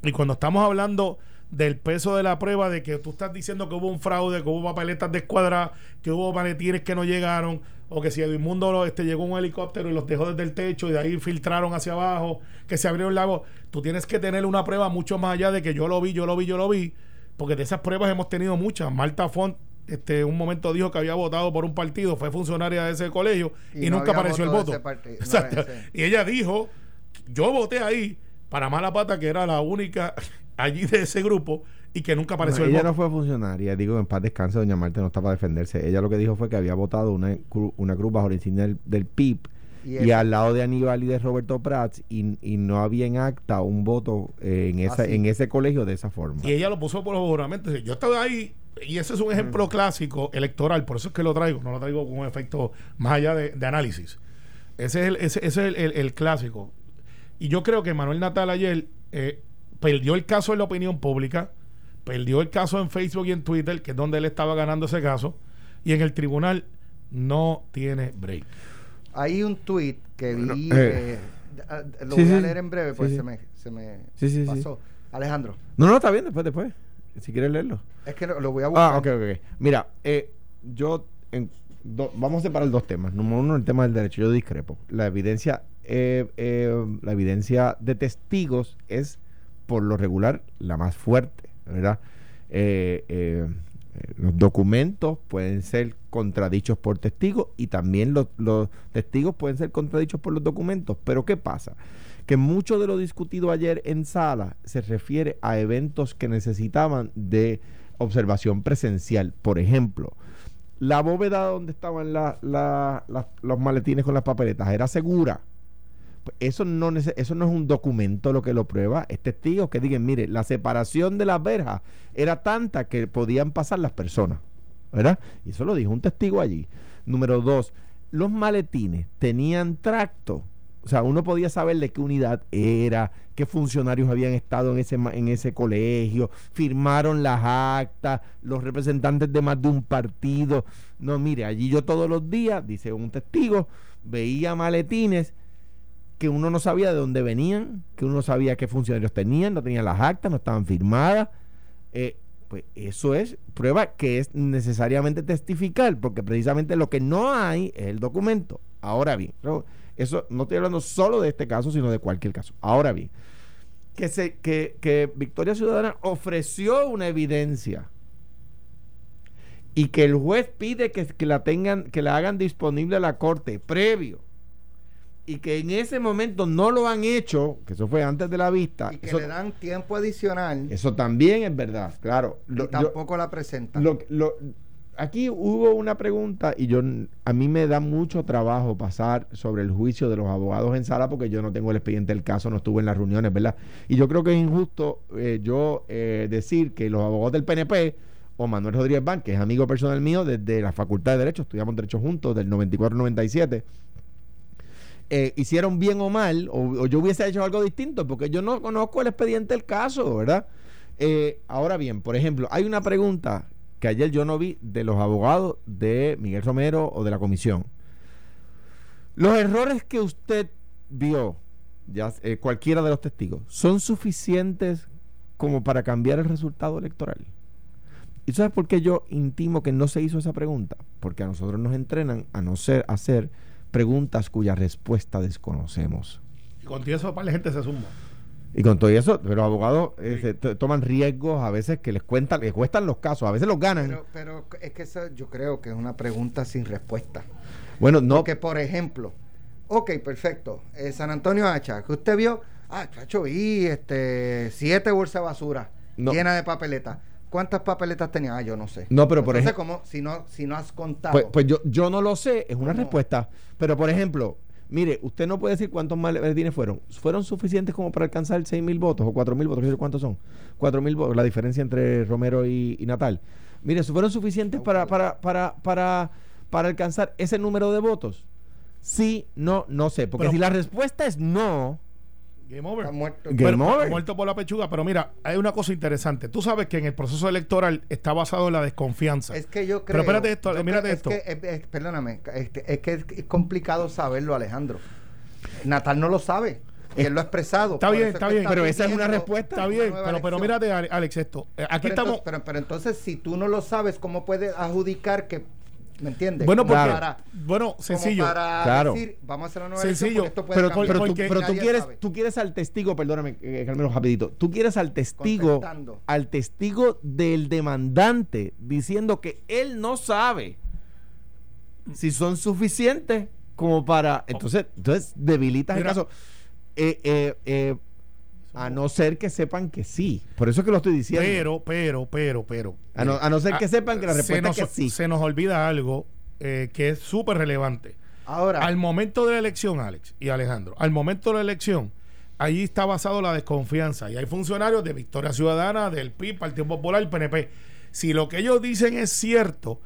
D: Y cuando estamos hablando del peso de la prueba, de que tú estás diciendo que hubo un fraude, que hubo papeletas descuadradas, que hubo maletines que no llegaron, o que si Edmundo lo- este, llegó un helicóptero y los dejó desde el techo y de ahí filtraron hacia abajo, que se abrió el lago, tú tienes que tener una prueba mucho más allá de que yo lo vi, yo lo vi, yo lo vi, porque de esas pruebas hemos tenido muchas. Marta Font, este, un momento dijo que había votado por un partido, fue funcionaria de ese colegio y,
B: Y no
D: nunca apareció el
B: voto no.
D: Y ella dijo, yo voté ahí para mala pata que era la única allí de ese grupo y que nunca apareció el
C: ella
D: voto.
C: no fue funcionaria, digo en paz descanse, doña Marta no está para defenderse. Ella lo que dijo fue que había votado una, cru- una cruz bajo la insignia del, del PIB
B: Y
C: al lado de Aníbal y de Roberto Prats y, y no había en acta un voto eh, en, esa,
B: Así.
C: en ese colegio de esa forma.
D: Y ella lo puso por juramento. Dice, Yo estaba ahí y ese es un ejemplo clásico electoral, por eso es que lo traigo, no lo traigo con un efecto más allá de, de análisis. Ese es, el, ese, ese es el, el- el clásico. Y yo creo que Manuel Natal ayer eh, perdió el caso en la opinión pública, perdió el caso en Facebook y en Twitter, que es donde él estaba ganando ese caso, y en el tribunal no tiene break.
B: Hay un tweet que vi, eh,
C: eh,
B: ah, lo
C: sí,
B: voy a leer en breve, pues
C: Sí,
B: se me, se me
C: Sí, sí, sí.
B: pasó. Alejandro,
C: No, no, está bien, después, después. Si quieres leerlo.
B: es que lo, lo voy a buscar.
C: Ah, ok, ok. ok. Mira, eh, yo en do- vamos a separar dos temas. Número uno, el tema del derecho. Yo discrepo. La evidencia, eh, eh, la evidencia de testigos es por lo regular la más fuerte, ¿verdad? Eh, eh, eh, los documentos pueden ser contradichos por testigos y también los, testigos pueden ser contradichos por los documentos. Pero ¿qué pasa? Que mucho de lo discutido ayer en sala se refiere a eventos que necesitaban de observación presencial. Por ejemplo, la bóveda donde estaban los maletines con las papeletas era segura. Eso no, eso no es un documento lo que lo prueba, es testigos que digan, mire, la separación de las verjas era tanta que podían pasar las personas, ¿verdad? Y eso lo dijo un testigo allí. Número dos, los maletines tenían tracto, o sea, uno podía saber de qué unidad era, qué funcionarios habían estado en ese, en ese colegio, firmaron las actas, los representantes de más de un partido. No, mire, allí yo todos los días, dice un testigo, veía maletines que uno no sabía de dónde venían, que uno no sabía qué funcionarios tenían, no tenían las actas, no estaban firmadas. Eh, pues eso es prueba que es necesariamente testificar, porque precisamente lo que no hay es el documento. Ahora bien, eso, no estoy hablando solo de este caso, sino de cualquier caso. Ahora bien, que, que, Victoria Ciudadana ofreció una evidencia y que el juez pide que la tengan, que la hagan disponible a la corte previo y que en ese momento no lo han hecho, que eso fue antes de la vista,
B: Y que
C: eso,
B: le dan tiempo adicional
C: eso también es verdad, claro.
B: y
C: yo-
B: tampoco la presentan.
C: lo- lo- aquí hubo una pregunta y yo a mí me da mucho trabajo pasar sobre el juicio de los abogados en sala porque yo no tengo el expediente del caso, no estuve en las reuniones, ¿verdad? Y yo creo que es injusto eh, yo eh, decir que los abogados del PNP o Manuel Rodríguez Ban, que es amigo personal mío desde la Facultad de Derecho, estudiamos Derecho juntos del 94-97, eh, hicieron bien o mal, o, yo hubiese hecho algo distinto, porque yo no conozco el expediente del caso, ¿verdad? Eh, ahora bien, por ejemplo, hay una pregunta que ayer yo no vi de los abogados de Miguel Romero o de la comisión. Los errores que usted vio, ya eh, cualquiera de los testigos, ¿son suficientes como para cambiar el resultado electoral? ¿Y sabes por qué yo intimo que no se hizo esa pregunta? Porque a nosotros nos entrenan a no ser, a hacer preguntas cuya respuesta desconocemos.
D: Y contigo eso para la gente se suma.
C: Y con todo eso, pero los abogados eh, se toman riesgos a veces que les cuentan, les cuestan los casos, a veces los ganan.
B: Pero, pero es que eso yo creo que es una pregunta sin respuesta.
C: bueno, no,
B: Porque, por ejemplo, ok, perfecto. eh, San Antonio Hacha, que usted vio, ah, chacho, vi este, siete bolsas de basura
C: No.
B: llenas de papeletas. ¿Cuántas papeletas tenía? Ah, yo no sé.
C: No, pero por
B: Entonces,
C: ejemplo-
B: como si no, si no has contado.
C: Pues, pues yo, yo no lo sé, es una
B: ¿Cómo?
C: respuesta. Pero por ejemplo, mire, usted no puede decir cuántos maletines fueron. ¿Fueron suficientes como para alcanzar 6 mil votos o 4 mil votos? No sé cuántos son. 4 mil votos, la diferencia entre Romero y, y Natal. Mire, ¿fueron suficientes para, para, para, para, para alcanzar ese número de votos? Sí, no, no sé. Porque
D: Pero-
C: si la respuesta es no,
D: Game over.
B: Está muerto.
C: Game
D: Pero-
C: over.
D: Muerto por la pechuga. Pero mira, hay una cosa interesante. Tú sabes que en el proceso electoral está basado en la desconfianza.
B: Es que yo creo.
D: Pero espérate esto, mírate esto.
B: Es que, es- es- perdóname, este, es que es, es complicado saberlo, Alejandro. Natal no lo sabe. Y él lo ha expresado.
D: Está bien, está bien.
C: Pero esa es una respuesta.
D: Está bien, pero, pero mírate, Ale- Alex, esto. Aquí
B: pero
D: estamos.
B: Entonces, pero, pero entonces, si tú no lo sabes, ¿cómo puedes adjudicar que. ¿Me entiendes?
D: bueno, porque.
B: para-
D: Bueno,
B: como
D: sencillo.
B: para
C: Claro.
B: decir, vamos a hacer una nueva
D: Sencillo.
B: elección porque esto puede
C: pero,
B: cambiar.
C: pero tú, pero tú quieres,
B: sabe.
C: tú quieres al testigo, perdóname, eh, Carmelo, rapidito. Tú quieres al testigo, al testigo del demandante diciendo que él no sabe si son suficientes como para. Entonces, entonces debilitas
D: Mira.
C: el caso. Eh, eh, eh, a no ser que sepan que sí. Por eso es que lo estoy diciendo.
D: Pero, pero, pero, pero.
C: A no- a no ser que
D: Ah,
C: sepan que la respuesta
D: nos,
C: es que sí.
D: Se nos olvida algo eh, que es súper relevante.
B: Ahora,
D: Al momento de la elección, Alex y Alejandro, al momento de la elección, ahí está basado la desconfianza. Y hay funcionarios de Victoria Ciudadana, del PIB, Partido Popular, el PNP. Si lo que ellos dicen es cierto,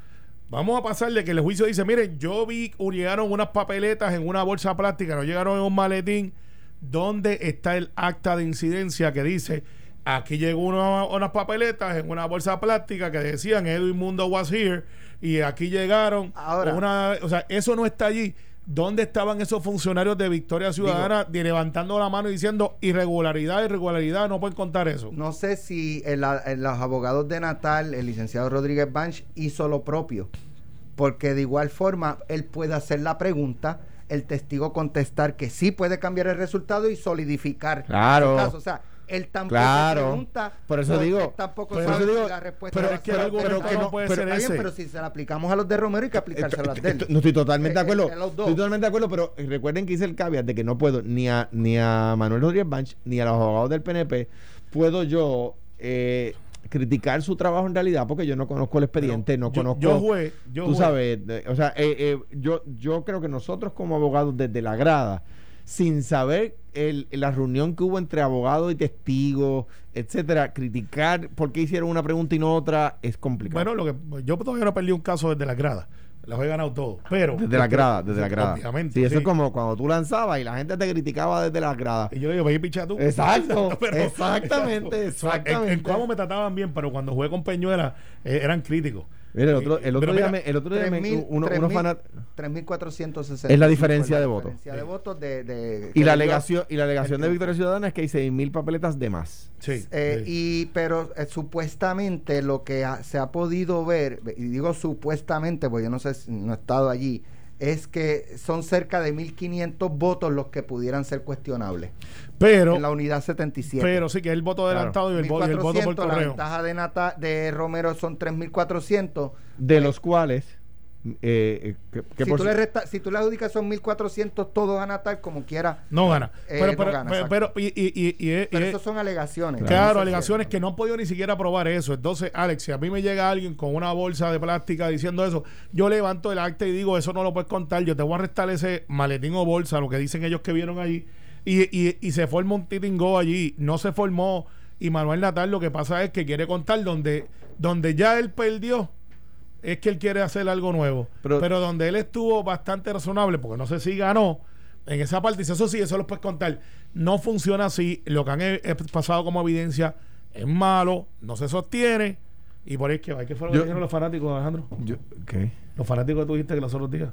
D: vamos a pasarle que el juicio dice, miren, yo vi, llegaron unas papeletas en una bolsa plástica, no llegaron en un maletín. ¿Dónde está el acta de incidencia que dice, aquí llegó una- unas papeletas en una bolsa plástica que decían Edwin Mundo was here y aquí llegaron
B: Ahora.
D: una, o sea, eso no está allí. ¿Dónde estaban esos funcionarios de Victoria Ciudadana de- levantando la mano y diciendo irregularidad, irregularidad, no pueden contar eso?
B: no sé si el- el- los abogados de Natal, el licenciado Rodríguez Banch, hizo lo propio. Porque de igual forma, él puede hacer la pregunta, el testigo contestar que sí puede cambiar el resultado y solidificar
C: Claro.
B: el caso. O sea, él tampoco
C: Claro.
B: pregunta.
C: Por eso digo-
B: él tampoco
D: por
B: sabe
C: eso digo-
B: la respuesta
D: pero es que argumento
B: correcta.
D: no puede
B: Pero
D: ser
B: bien,
D: ese.
B: pero si se la aplicamos a los de Romero, hay que aplicárselo a
C: Esto-
B: él.
C: esto- no estoy totalmente de
B: Eh,
C: acuerdo.
B: eh.
C: Estoy totalmente de acuerdo, pero recuerden que hice el caveat de que no puedo ni a ni a Manuel Rodríguez Banch ni a los abogados del PNP puedo yo eh, criticar su trabajo en realidad porque yo no conozco el expediente, no
D: yo,
C: conozco.
D: yo yo
C: tú sabes, o sea, eh, eh, yo yo creo que nosotros como abogados desde la grada sin saber el, la reunión que hubo entre abogados y testigos, etcétera, criticar por qué hicieron una pregunta y no otra es complicado.
D: Bueno, lo que yo todavía no perdí un caso desde la grada. Los he ganado todos. Pero.
C: Desde la grada, desde la grada.
D: Obviamente.
C: Sí, eso
D: sí.
C: es como cuando tú lanzabas y la gente te criticaba desde las gradas.
D: Y yo le digo, ve y picha tú.
C: Exacto,
D: Pero-
C: exactamente,
D: exacto. En- En,
C: exactamente.
D: Cuamo me trataban bien, pero cuando jugué con Peñuela eh, eran críticos.
C: Mira, el otro, el otro día,
D: mira,
C: me, el otro día me-
B: 3.000,
C: uno, uno
B: 3.000,
C: fanat-
B: 3.460.
C: Es la diferencia de votos.
B: de votos de, de-
C: y la alegación y la alegación de Victoria Ciudadana es que hay 6.000 papeletas de más.
D: Sí.
B: Eh,
D: sí.
B: y pero eh, supuestamente lo que ha- se ha podido ver y digo supuestamente porque yo no sé si no he estado allí es que son cerca de 1500 votos los que pudieran ser cuestionables
D: pero,
B: en la unidad 77
D: pero sí que es el voto
C: Claro.
D: adelantado y el, vo- y el voto por
B: 1400, la
D: correo.
B: ventaja de Nata, de Romero son 3400
C: De los cuales, eh, eh, ¿qué- qué
B: si
C: por
B: tú, le resta, si tú le adjudicas son 1400 todos a Natal como quiera
D: No gana.
B: Eh,
D: pero,
B: no
D: pero,
B: gana,
D: pero,
B: exacto.
D: pero- y, y, y, y- y-
B: pero
D: y-
B: eso son alegaciones
D: Claro, alegaciones que no han podido ni siquiera probar eso. Entonces, Alex, si a mí me llega alguien con una bolsa de plástica diciendo eso, yo levanto el acta y digo, eso no lo puedes contar, yo te voy a arrestar ese maletín o bolsa, lo que dicen ellos que vieron allí, y, y, y se forma un titingo allí. No se formó, y Manuel Natal lo que pasa es que quiere contar donde, donde ya él perdió. Es que él quiere hacer algo nuevo.
C: Pero-
D: Pero, donde él estuvo bastante razonable, porque no sé si ganó, en esa parte eso sí, eso lo puedes contar. No funciona así. Lo que han pasado como evidencia es malo, no se sostiene. Y por ahí es que. ¿Qué fue lo que dijeron los fanáticos, Alejandro? Los fanáticos que tú dijiste que los otros días.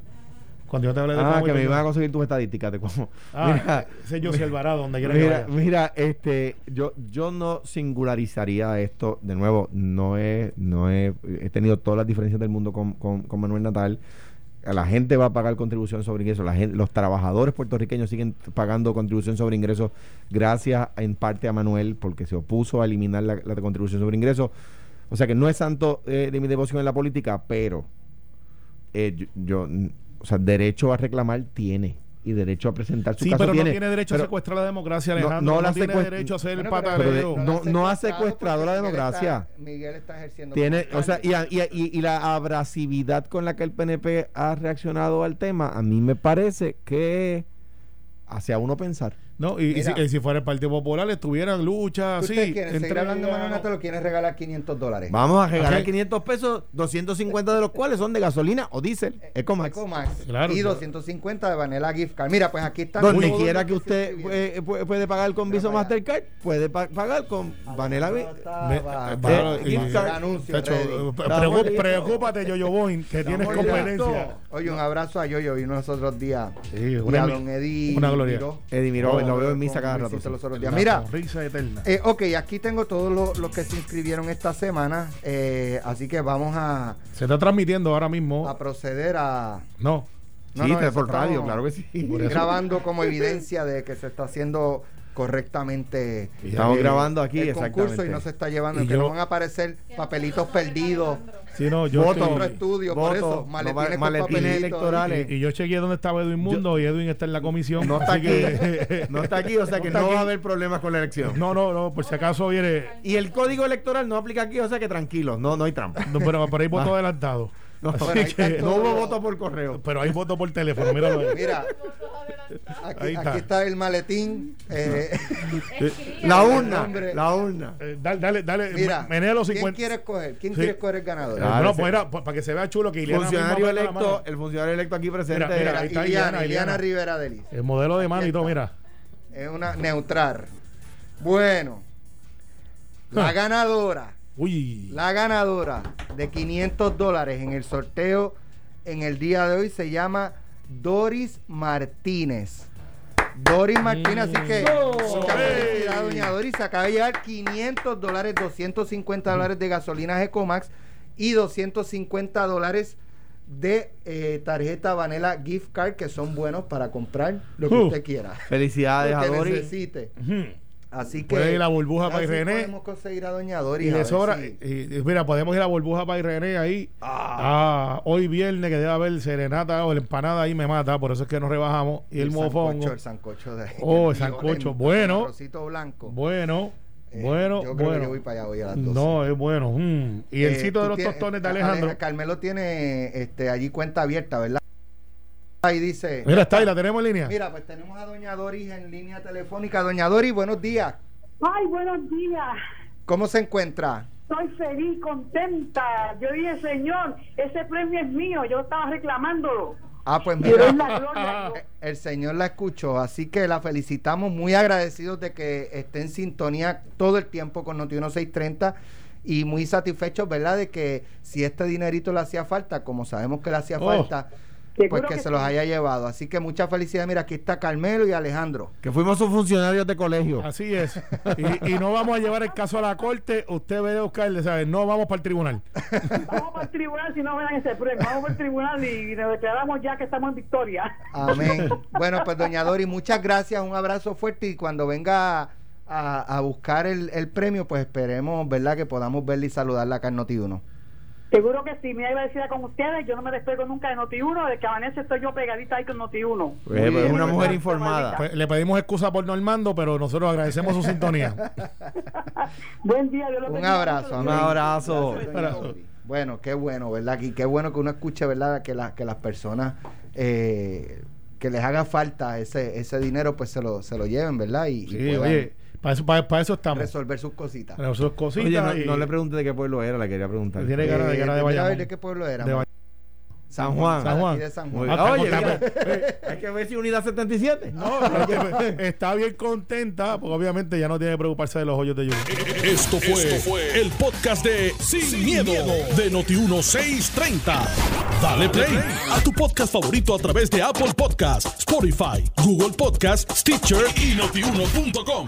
D: Cuando yo te hablé de
C: Ah, que me iban a conseguir tus estadísticas de cómo.
D: Ah,
C: Mira,
D: Alvarado, donde quiera
C: Mira, mira, este, yo, yo no singularizaría esto, de nuevo, no he, no he, he tenido todas las diferencias del mundo con, con, con Manuel Natal. la gente va a pagar contribución sobre ingresos, la gente, los trabajadores puertorriqueños siguen pagando contribución sobre ingresos gracias en parte a Manuel porque se opuso a eliminar la, la contribución sobre ingresos. O sea que no es santo eh, de mi devoción en la política, pero eh, yo, yo, o sea, derecho a reclamar tiene y derecho a presentar su
D: Sí,
C: caso
D: pero
C: tiene.
D: no tiene derecho
C: Pero-
D: a secuestrar la democracia,
C: No,
D: Alejandro.
C: no
D: No,
C: la
D: tiene derecho a ser
B: Bueno,
D: pataleo.
C: pero de- no- no ha secuestrado la
B: Miguel
C: democracia.
B: está- Miguel está ejerciendo.
C: Tiene, o sea, y,
B: alcalde.
C: a- y, y- y la abrasividad con la que el PNP ha reaccionado al tema, a mí me parece que hace a uno pensar.
D: No, y, y si, y si fuera el Partido Popular, estuvieran luchas
B: ¿Qué
D: así.
B: ¿Usted quiere seguir
D: entre-
B: hablando de Manuel Natal o quiere regalar 500 dólares?
C: Vamos a regalar
D: Ajá.
C: 500 pesos, 250 de los cuales son de gasolina o diésel, Ecomax.
B: Ecomax.
D: Claro,
B: y
D: claro.
B: 250 de Vanilla Gift Card. Mira, pues aquí está.
C: Donde quiera
B: lo
C: que usted puede, pagar con Visa. Mastercard, puede pa- pagar con Vanilla
D: eh,
C: eh,
D: y-
C: gift card.
D: eh, preocu-
C: listos.
D: preocúpate, Yoyo Boy, que tienes competencia.
B: Oye, un abrazo a Yoyo. Vino los otros días.
D: Sí,
B: y
D: una
B: a don Eddie.
D: una gloria.
C: Eddie Miró,
B: Oh,
C: lo veo en misa cada rato.
B: los otros días. Mira,
D: sonrisa eterna.
B: eh, ok, aquí tengo todos los, los que se inscribieron esta semana. eh, así que vamos a,
D: Se está transmitiendo ahora mismo.
B: a proceder a.
D: No.
B: No,
C: sí,
B: no,
C: por radio, claro que sí.
B: Grabando como evidencia de que se está haciendo correctamente
C: Estamos
B: eh,
C: grabando aquí,
B: el concurso y no se está llevando,
D: Y
B: que
D: yo-
B: no van a aparecer papelitos perdidos,
D: Sí, no, yo
C: Voto.
D: estoy-
B: otro estudio, por eso, maletines,
C: no, maletines electorales.
D: y, y yo chequeé dónde estaba Edwin Mundo y Edwin está en la comisión.
C: No está aquí,
D: que-
C: no está aquí, o sea que
D: No
C: va a haber problemas con la elección.
D: no, no, no, por si acaso viene.
C: Y el código electoral no aplica aquí, o sea que tranquilo, no, no hay trampa.
D: No, pero, pero hay voto adelantado.
C: No,
B: ahí está
C: no hubo voto por correo.
D: Pero hay voto por teléfono, míralo ahí.
B: Mira, aquí,
D: Ahí está.
B: aquí está el maletín. eh,
C: La
B: el
C: urna, la urna.
D: Eh, dale, dale, dale.
B: mira,
D: menea los
B: ¿quién
D: 50.
B: quiere escoger? ¿Quién
D: Sí.
B: quiere escoger el ganador?
D: Eh,
C: Ah,
D: no,
C: ese-
D: pues era pa- para que se vea chulo que Ileana
C: Funcionario
D: la
C: electo, el funcionario electo aquí presente.
D: Mira, mira, ahí está
B: Iliana,
D: Iliana,
B: Iliana
D: Iliana.
B: Rivera Delis.
D: El modelo de mano y todo, mira.
B: Es una neutral. Bueno, la
D: Ah.
B: ganadora,
D: Uy.
B: la ganadora de 500 dólares en el sorteo en el día de hoy se llama Doris Martínez. Doris Martínez, así que mucha felicidad, doña Doris. Se acaba de llevar 500 dólares, 250 dólares de gasolina Ecomax y 250 dólares de eh, tarjeta Vanilla Gift Card que son buenos para comprar lo que
D: Uh.
B: usted quiera.
C: Felicidades
B: Lo
C: a
B: que
C: Doris.
B: necesite.
D: Ujú.
B: Así que.
D: Puede ir a Burbuja
B: a ver
D: para
B: si
D: Irene.
B: Podemos conseguir a Doña Doris.
D: Y
B: a
D: sobra,
B: si-
D: y- mira, podemos ir a Burbuja para René ahí. Ah, hoy viernes que debe haber serenata o la empanada ahí me mata, por eso es que nos rebajamos. Y el, mofongo.
B: sancocho, el sancocho de
D: Oh, el sancocho. Bueno.
B: arrocito blanco.
D: Bueno,
B: Eh,
D: bueno,
B: yo creo
D: bueno.
B: que yo voy para allá hoy a las 12.
D: no, es bueno. mm. Y el
B: Eh,
D: sitio de los
B: tienes-
D: tostones de
B: Ale-
D: Alejandro.
B: Carmelo tiene este, allí cuenta abierta, ¿verdad? Ahí dice.
D: Mira, está ahí, la tenemos en línea.
B: Mira, pues tenemos a Doña Doris en línea telefónica. Doña Doris, buenos días.
E: Ay, buenos días.
B: ¿Cómo se encuentra?
E: Estoy feliz, contenta. Yo dije, Señor, ese premio es mío. Yo estaba reclamándolo.
B: Ah, pues mira.
E: la gloria.
B: El Señor la escuchó, así que la felicitamos, muy agradecidos de que esté en sintonía todo el tiempo con Noti 1630 y muy satisfechos, ¿verdad? De que si este dinerito le hacía falta, como sabemos que le hacía
D: Oh.
B: falta,
E: Seguro
B: pues que,
E: que
B: se los
E: sí.
B: haya llevado. Así que mucha felicidad. Mira, aquí está Carmelo y Alejandro.
C: Que fuimos sus funcionarios de colegio.
D: Así es. Y, y no vamos a llevar el caso a la corte. Usted ve a buscarle, ¿sabes? No vamos para el tribunal.
E: Vamos para el tribunal si no me dan ese premio. Vamos para el tribunal y nos declaramos ya que estamos en victoria.
B: Amén. bueno, pues doña Doris, muchas gracias, un abrazo fuerte y cuando venga a, a buscar el, el premio, pues esperemos, ¿verdad? Que podamos verla y saludarla acá en Noti 1.
E: Seguro que sí. Me iba a decir con ustedes. Yo no me despego nunca de Noti1. De que amanece estoy yo pegadita ahí con Noti1.
C: Eh, pues,
B: bien,
C: una
B: muy
C: mujer
B: bien.
C: informada.
D: Pues, le pedimos excusa por Normando, pero nosotros agradecemos su sintonía.
E: Buen día. Dios los
B: Un
E: bendiga
B: abrazo.
C: Un abrazo.
B: Doris. Bueno, qué bueno, ¿verdad? Y qué bueno que uno escuche, ¿verdad? Que, la- que las personas eh, que les haga falta ese, ese dinero, pues se lo, se lo lleven, ¿verdad? Y, y
D: Sí,
B: puedan
D: oye, para eso, para, para eso estamos.
B: resolver sus cositas.
D: Para sus cositas.
C: Oye, no,
D: y-
C: no le pregunté de qué pueblo era, le quería preguntar.
D: Tiene cara de-
B: Eh,
D: cara de
B: a ver,
D: Bayamón.
B: ¿De qué pueblo era?
C: San Juan.
D: San Juan.
B: De San Juan.
D: Ah,
C: Oye, mira, hay que ver si unidad 77.
D: No, está bien contenta, porque obviamente ya no tiene que preocuparse de los hoyos de lluvia.
A: Esto fue, el podcast de Sin, miedo, de Noti1630. Dale play a tu podcast favorito a través de Apple Podcasts, Spotify, Google Podcasts, Stitcher y notiuno.com.